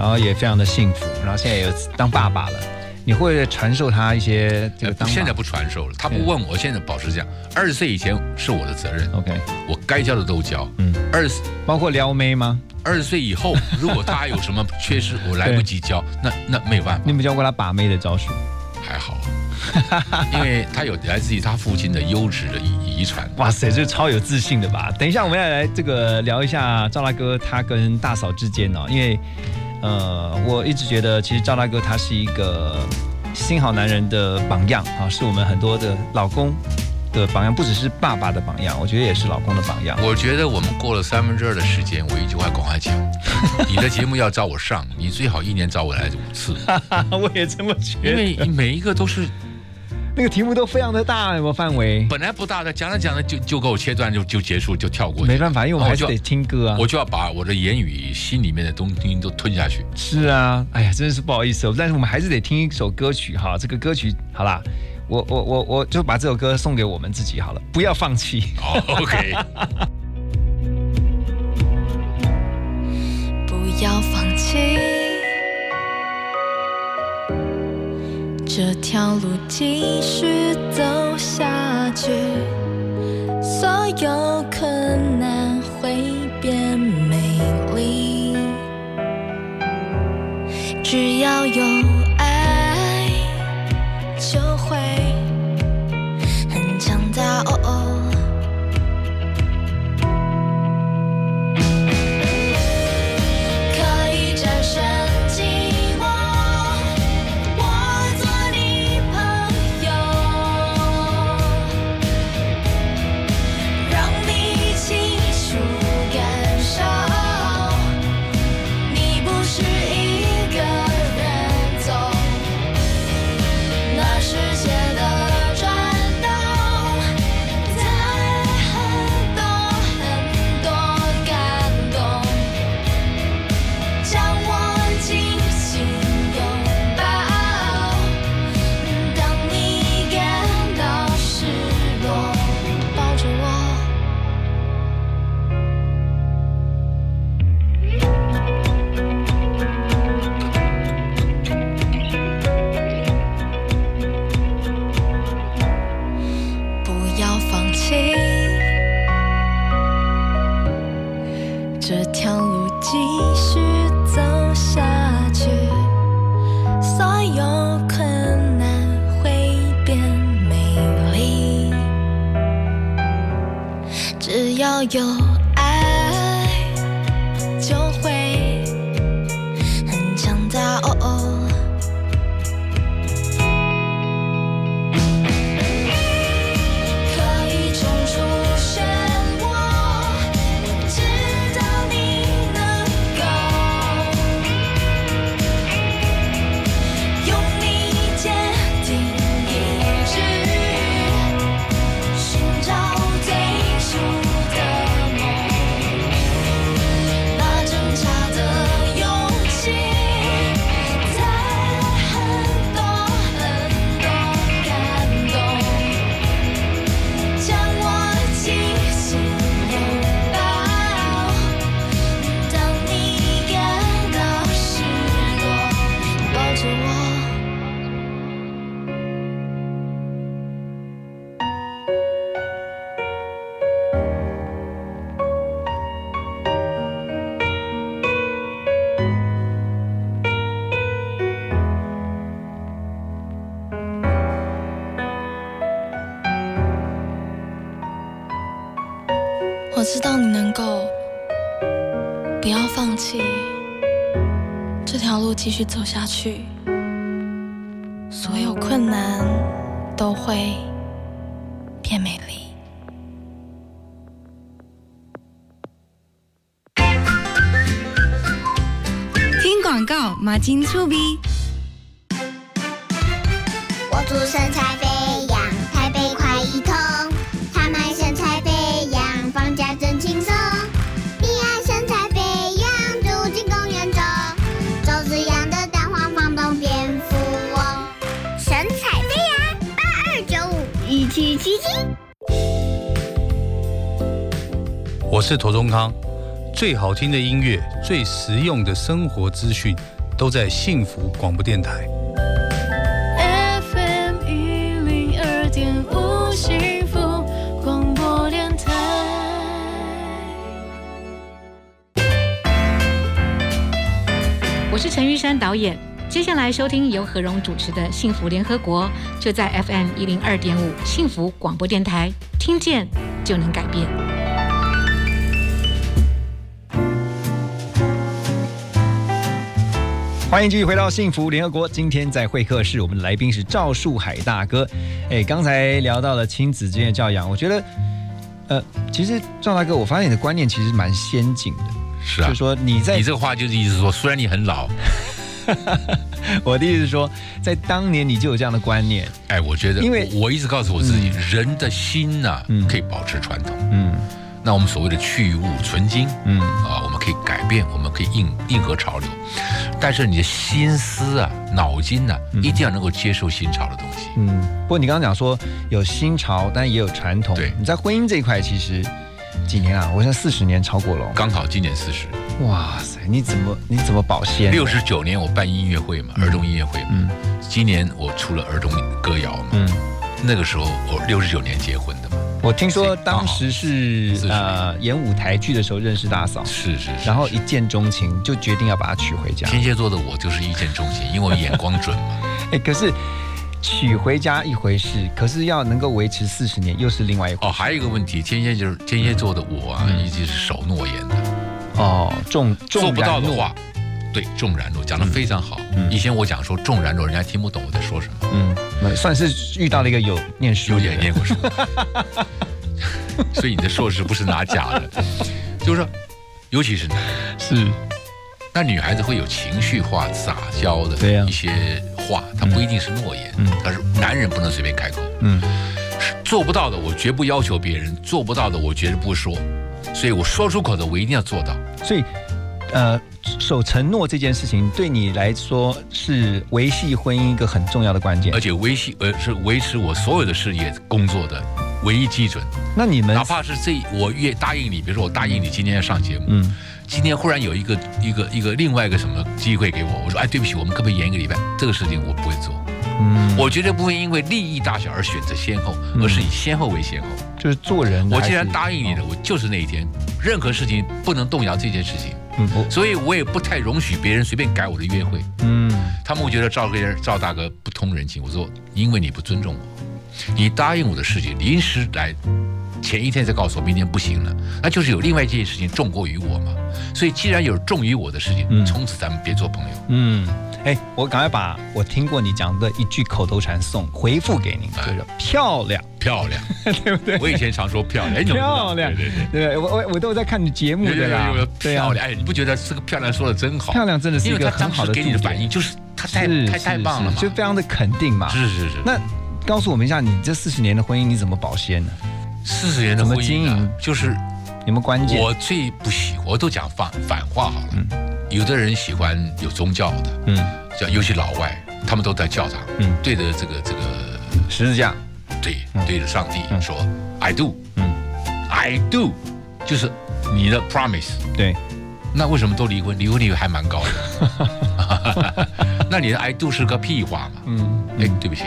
然后也非常的幸福，然后现在也当爸爸了。你会传授他一些这个？现在不传授了，他不问我。现在保持这样，二十岁以前是我的责任。OK，我该教的都教。嗯，二十包括撩妹吗？二十岁以后，如果他有什么缺失，我来不及教，那那没有办法。你有没有教过他把妹的招数？还好，因为他有来自于他父亲的优质的遗遗传。哇塞，这超有自信的吧？等一下，我们要来这个聊一下赵大哥他跟大嫂之间哦，因为呃，我一直觉得其实赵大哥他是一个新好男人的榜样啊，是我们很多的老公。的榜样不只是爸爸的榜样，我觉得也是老公的榜样。我觉得我们过了三分之二的时间，我一句话赶快讲：你的节目要找我上，你最好一年找我来五次。我也这么觉得，因为每一个都是那个题目都非常的大，有没有范围？本来不大的，讲着讲着就就给我切断，就就结束，就跳过。没办法，因为我们还是得听歌啊。我就要把我的言语心里面的东西都吞下去。是啊，哎呀，真的是不好意思哦，但是我们还是得听一首歌曲哈。这个歌曲好啦。我我我我就把这首歌送给我们自己好了，不要放弃。OK。不要放弃，这条路继续走下去，所有困难会变美丽，只要有。爱就会很强大哦哦去，所有困难都会变美丽。听广告，马金粗逼。是陀中康，最好听的音乐，最实用的生活资讯，都在幸福广播电台。FM 一零二点五，幸福广播电台。我是陈玉山导演。接下来收听由何荣主持的《幸福联合国》，就在 FM 一零二点五幸福广播电台，听见就能改变。欢迎继续回到《幸福联合国》。今天在会客室，我们的来宾是赵树海大哥。哎，刚才聊到了亲子之间的教养，我觉得，呃，其实赵大哥，我发现你的观念其实蛮先进的。是啊，就说你在你这个话就是意思说，虽然你很老。我的意思是说，在当年你就有这样的观念。哎，我觉得，因为我一直告诉我自己，人的心呐，可以保持传统。嗯，那我们所谓的去物存精，嗯啊，我们可以改变，我们可以应应和潮流。但是你的心思啊，脑筋啊，一定要能够接受新潮的东西。嗯，不过你刚刚讲说有新潮，但也有传统。对，你在婚姻这一块，其实。几年啊？我现在四十年超过了，刚好今年四十。哇塞，你怎么你怎么保鲜？六十九年我办音乐会嘛，儿童音乐会嘛。嗯。今年我出了儿童歌谣嘛。嗯。那个时候我六十九年结婚的嘛。我听说当时是呃演舞台剧的时候认识大嫂，是是，然后一见钟情，就决定要把她娶回家。天蝎座的我就是一见钟情，因为我眼光准嘛。哎，可是娶回家一回事，可是要能够维持四十年又是另外一回事。哦，还有一个问题，天蝎就是天蝎座的我啊，一直是守诺言的。哦，重做不到的话，对，重然若讲的非常好。以前我讲说重然若，人家听不懂我在说什么。嗯，算是遇到了一个有念书、有点念过书。所以你的硕士不是拿假的，就是说，尤其是男是，那女孩子会有情绪化、撒娇的一些话，她不一定是诺言，但是男人不能随便开口。嗯，做不到的我绝不要求别人，做不到的我绝对不说，所以我说出口的我一定要做到。所以，呃，守承诺这件事情对你来说是维系婚姻一个很重要的关键，而且维系呃是维持我所有的事业工作的。唯一基准，那你们？哪怕是这我越答应你，比如说我答应你今天要上节目，嗯，今天忽然有一个一个一个另外一个什么机会给我，我说哎对不起，我们可不可以延一个礼拜？这个事情我不会做，嗯，我绝对不会因为利益大小而选择先后，而是以先后为先后，就是做人。我既然答应你了，我就是那一天，任何事情不能动摇这件事情，嗯，所以我也不太容许别人随便改我的约会，嗯，他们会觉得赵哥赵大哥不通人情，我说因为你不尊重我。你答应我的事情，临时来，前一天再告诉我明天不行了，那就是有另外一件事情重过于我嘛。所以既然有重于我的事情，从此咱们别做朋友。嗯，哎，我赶快把我听过你讲的一句口头禅送回复给您，就是漂亮，漂亮，对不对？我以前常说漂亮，漂亮，对对对，我我我都在看你节目的啦。漂亮，哎，你不觉得这个漂亮说的真好？漂亮真的是一个很好的给你的反应，就是他太太太棒了嘛，就非常的肯定嘛。是是是，那。告诉我们一下，你这四十年的婚姻你怎么保鲜呢？四十年的婚姻啊就是有没有关键？我最不喜，我都讲反反话好了。有的人喜欢有宗教的，嗯，叫尤其老外，他们都在教堂，嗯，对着这个这个十字架，对，对着上帝说 “I do”，嗯，“I do”，就是你的 promise，对。那为什么都离婚？离婚率还蛮高的。那你的 “I do” 是个屁话嘛？嗯，哎，对不起。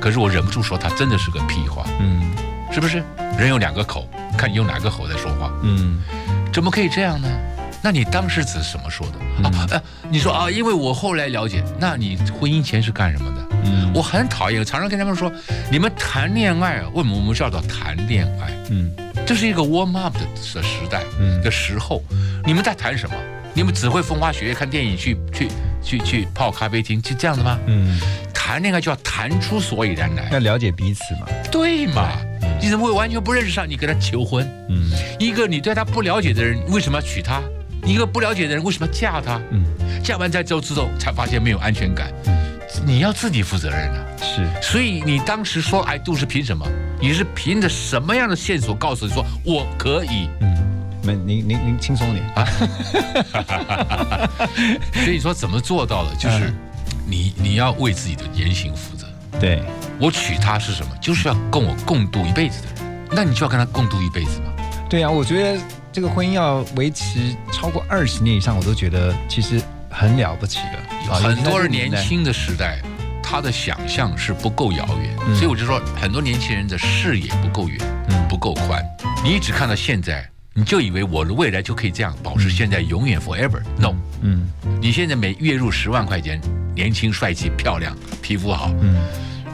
可是我忍不住说，他真的是个屁话。嗯，是不是？人有两个口，看你用哪个口在说话。嗯，怎么可以这样呢？那你当时是怎么说的？啊，呃，你说啊，因为我后来了解，那你婚姻前是干什么的？嗯，我很讨厌，常常跟他们说，你们谈恋爱啊，为什么我们叫做谈恋爱？嗯，这是一个 warm up 的的时代嗯的时候，你们在谈什么？你们只会风花雪月看电影，去去去去泡咖啡厅，就这样的吗？嗯，谈恋爱就要谈出所以然来，要了解彼此嘛。对嘛？你怎么会完全不认识上？你跟他求婚？嗯，一个你对他不了解的人，为什么要娶她？一个不了解的人，为什么要嫁他？嗯，嫁完再之后之后，才发现没有安全感。嗯，你要自己负责任啊。是，所以你当时说哎度是凭什么？你是凭着什么样的线索告诉你说我可以？嗯。您您您轻松点啊！所以说怎么做到的？就是你你要为自己的言行负责。对，我娶她是什么？就是要跟我共度一辈子的人。那你就要跟她共度一辈子吗？对啊，我觉得这个婚姻要维持超过二十年以上，我都觉得其实很了不起了。很多人年轻的时代，他的想象是不够遥远，所以我就说，很多年轻人的视野不够远，不够宽。你一直看到现在。你就以为我的未来就可以这样保持现在永远 forever？No，嗯，你现在每月入十万块钱，年轻帅气漂亮，皮肤好，嗯，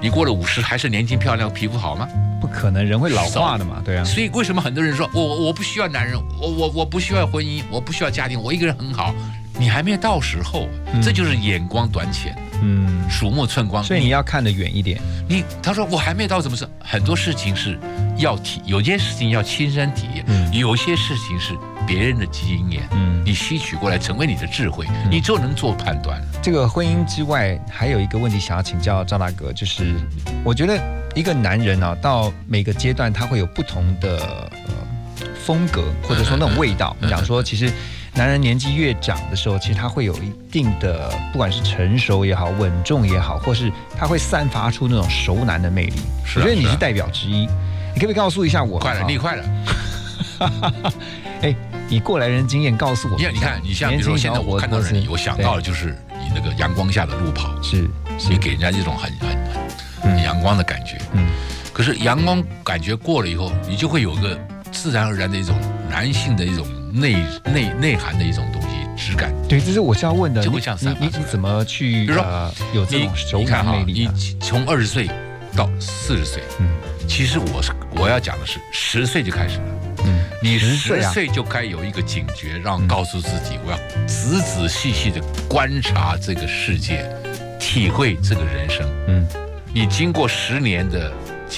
你过了五十还是年轻漂亮，皮肤好吗？不可能，人会老化的嘛，对啊。所以为什么很多人说我我不需要男人，我我我不需要婚姻，我不需要家庭，我一个人很好？你还没到时候，这就是眼光短浅。嗯，鼠目寸光，所以你要看得远一点。你他说我还没到，什么事很多事情是要体，有些事情要亲身体验，有些事情是别人的经验，嗯，你吸取过来成为你的智慧，你就能做判断。这个婚姻之外，还有一个问题想要请教赵大哥，就是我觉得一个男人啊，到每个阶段他会有不同的呃风格，或者说那种味道。你讲说其实。男人年纪越长的时候，其实他会有一定的，不管是成熟也好，稳重也好，或是他会散发出那种熟男的魅力。我觉得你是代表之一，你可不可以告诉一下我？快了，你快了。哎，你过来人经验告诉我，你看，你看，你像比如说现在我看到了你，我想到的就是你那个阳光下的路跑，是，你给人家一种很很很阳光的感觉。嗯。可是阳光感觉过了以后，你就会有个自然而然的一种男性的一种内内内涵的一种东西质感。对，这是我是要问的。就会这样散发你你怎么去？比如说有这种手感魅力？你从二十岁到四十岁，嗯，其实我是我要讲的是十岁就开始了。嗯，你十岁就该有一个警觉，让告诉自己，我要仔仔细细的观察这个世界，体会这个人生。嗯，你经过十年的。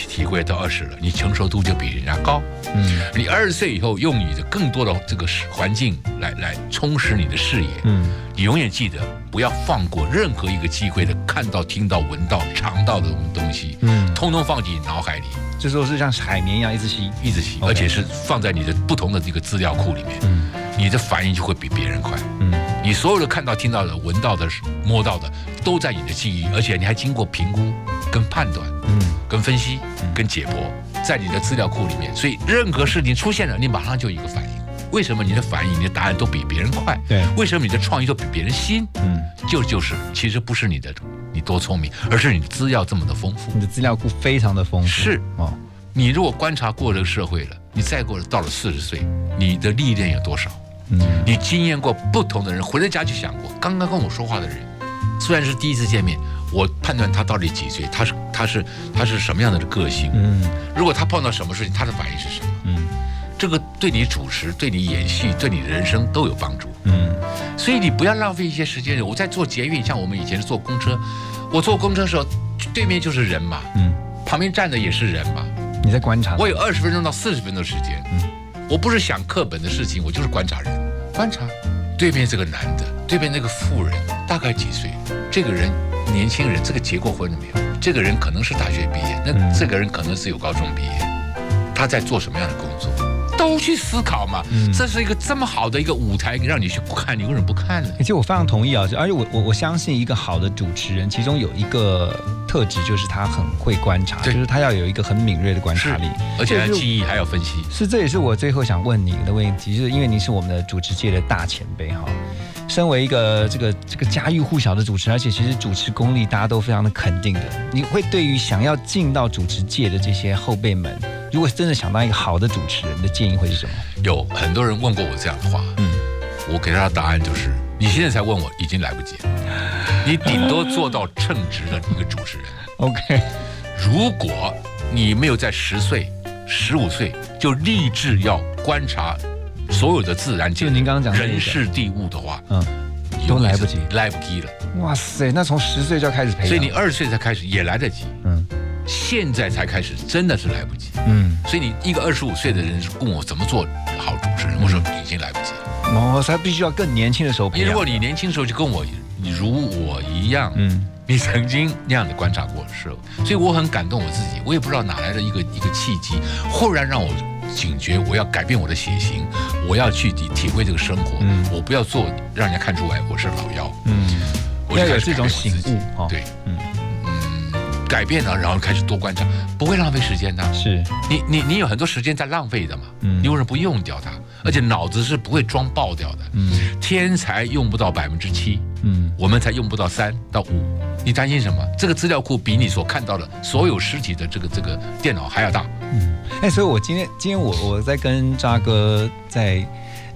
体会到二十了，你成熟度就比人家高。嗯，你二十岁以后用你的更多的这个环境来来充实你的视野。嗯，你永远记得不要放过任何一个机会的看到、听到、闻到、尝到的东西。嗯，通通放进你脑海里。这时候是像海绵一样一直吸、一直吸，而且是放在你的不同的这个资料库里面。嗯，你的反应就会比别人快。嗯，你所有的看到、听到的、闻到的、摸到的，都在你的记忆，而且你还经过评估跟判断。嗯。跟分析、跟解剖，在你的资料库里面，所以任何事情出现了，你马上就一个反应。为什么你的反应、你的答案都比别人快？对，为什么你的创意都比别人新？嗯，就就是，其实不是你的你多聪明，而是你的资料这么的丰富。你的资料库非常的丰富。是哦，你如果观察过这个社会了，你再过了到了四十岁，你的历练有多少？嗯，你经验过不同的人，回到家就想过，刚刚跟我说话的人，虽然是第一次见面。我判断他到底几岁，他是他是他是什么样的个性？嗯，如果他碰到什么事情，他的反应是什么？嗯，这个对你主持、对你演戏、对你人生都有帮助。嗯，所以你不要浪费一些时间。我在坐捷运，像我们以前是坐公车，我坐公车的时候，对面就是人嘛，嗯，旁边站的也是人嘛。你在观察？我有二十分钟到四十分钟时间。嗯，我不是想课本的事情，我就是观察人，观察对面这个男的，对面那个妇人大概几岁？这个人。年轻人，这个结过婚了没有？这个人可能是大学毕业，那这个人可能是有高中毕业，他在做什么样的工作？都去思考嘛。这是一个这么好的一个舞台，让你去看，你为什么不看呢？而且我非常同意啊，而且我我我相信一个好的主持人，其中有一个特质就是他很会观察，就是他要有一个很敏锐的观察力，而且记忆还要分析。是，这也是我最后想问你的问题，就是因为你是我们的主持界的大前辈哈。身为一个这个这个家喻户晓的主持人，而且其实主持功力大家都非常的肯定的，你会对于想要进到主持界的这些后辈们，如果真的想当一个好的主持人的建议会是什么？有很多人问过我这样的话，嗯，我给他的答案就是：你现在才问我，已经来不及了。你顶多做到称职的一个主持人。OK，如果你没有在十岁、十五岁就立志要观察。所有的自然界就您刚刚讲人事地物的话，嗯，都来不及，来不及了。哇塞，那从十岁就要开始培养，所以你二十岁才开始也来得及，嗯，现在才开始真的是来不及，嗯。所以你一个二十五岁的人问我怎么做好主持人，我说已经来不及了。哦，他必须要更年轻的时候培养。如果你年轻时候就跟我，如我一样，嗯，你曾经那样的观察过的时候，所以我很感动我自己，我也不知道哪来的一个一个契机，忽然让我。警觉，我要改变我的血型，我要去体体会这个生活，我不要做让人家看出来我是老妖。嗯，我要有这种醒悟。对，嗯嗯，改变了，然后开始多观察，不会浪费时间的。是，你你你有很多时间在浪费的嘛？嗯，你为什么不用掉它？而且脑子是不会装爆掉的。嗯，天才用不到百分之七，嗯，我们才用不到三到五。你担心什么？这个资料库比你所看到的所有实体的这个这个电脑还要大。嗯。哎，所以我今天今天我我在跟渣哥在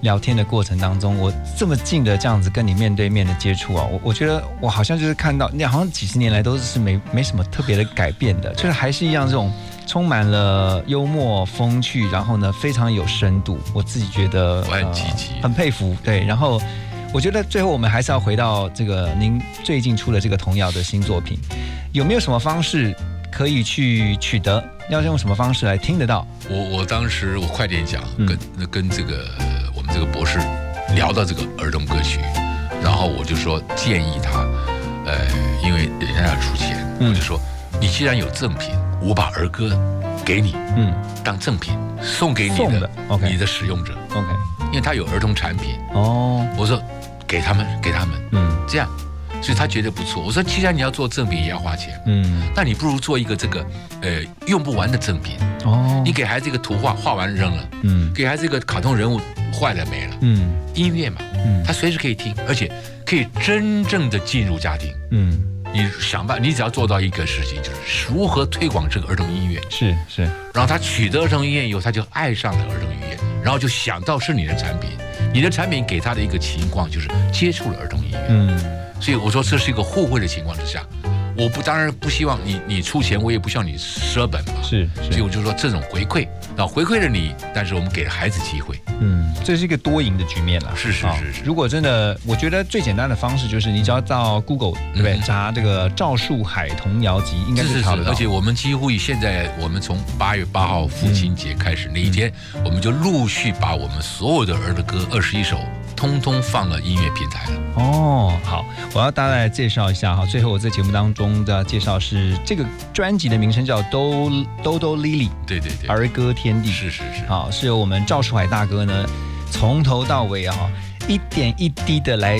聊天的过程当中，我这么近的这样子跟你面对面的接触啊，我我觉得我好像就是看到你好像几十年来都是没没什么特别的改变的，就是还是一样这种充满了幽默风趣，然后呢非常有深度，我自己觉得我很积极，很佩服。对，然后我觉得最后我们还是要回到这个您最近出了这个童谣的新作品，有没有什么方式可以去取得？要用什么方式来听得到？我我当时我快点讲，跟跟这个我们这个博士聊到这个儿童歌曲，然后我就说建议他，呃，因为人家要出钱，我就说你既然有赠品，我把儿歌给你，嗯，当赠品送给你的。你的使用者，OK，因为他有儿童产品哦，我说给他们给他们，嗯，这样所以他觉得不错。我说，既然你要做赠品也要花钱，嗯，那你不如做一个这个呃用不完的赠品。哦。你给孩子一个图画，画完扔了，嗯，给孩子一个卡通人物坏了没了，嗯，音乐嘛，嗯，他随时可以听，而且可以真正的进入家庭，嗯，你想办，你只要做到一个事情，就是如何推广这个儿童音乐，是是，然后他取得儿童音乐以后，他就爱上了儿童音乐，然后就想到是你的产品。你的产品给他的一个情况就是接触了儿童音乐，嗯，所以我说这是一个互惠的情况之下。我不当然不希望你你出钱，我也不希望你舍本嘛。是，所以我就说这种回馈啊，回馈了你，但是我们给了孩子机会。嗯，这是一个多赢的局面了。是是是是。如果真的，我觉得最简单的方式就是你只要到 Google 对不对，查这个赵树海童谣集，应该是查得到。而且我们几乎以现在我们从八月八号父亲节开始那一天，我们就陆续把我们所有的儿的歌二十一首。通通放了音乐平台了哦，好，我要大概介绍一下哈。最后我在节目当中的介绍是这个专辑的名称叫《兜兜兜 Lily》，对对对，儿歌天地是是是，好，是由我们赵树海大哥呢从头到尾啊一点一滴的来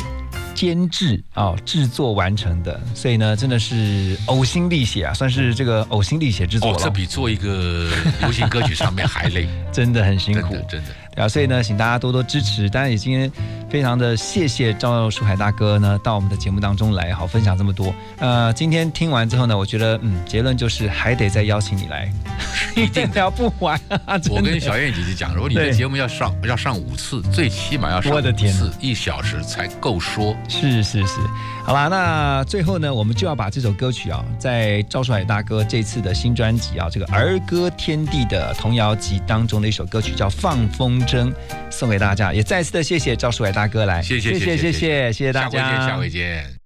监制啊制作完成的，所以呢真的是呕心沥血啊，算是这个呕心沥血制作了。这比做一个流行歌曲上面还累，真的很辛苦，真的。啊，所以呢，请大家多多支持。当然，也今天非常的谢谢赵树海大哥呢，到我们的节目当中来，好分享这么多。呃，今天听完之后呢，我觉得，嗯，结论就是还得再邀请你来，一定聊不完。我跟小燕姐姐讲，如果你的节目要上 要上五次，最起码要上五次，一小时才够说。是是是，好吧。那最后呢，我们就要把这首歌曲啊，在赵树海大哥这次的新专辑啊，这个儿歌天地的童谣集当中的一首歌曲，叫《放风》。真送给大家，也再次的谢谢赵树伟大哥来，谢谢谢谢谢谢。谢谢大家，下回见下回见。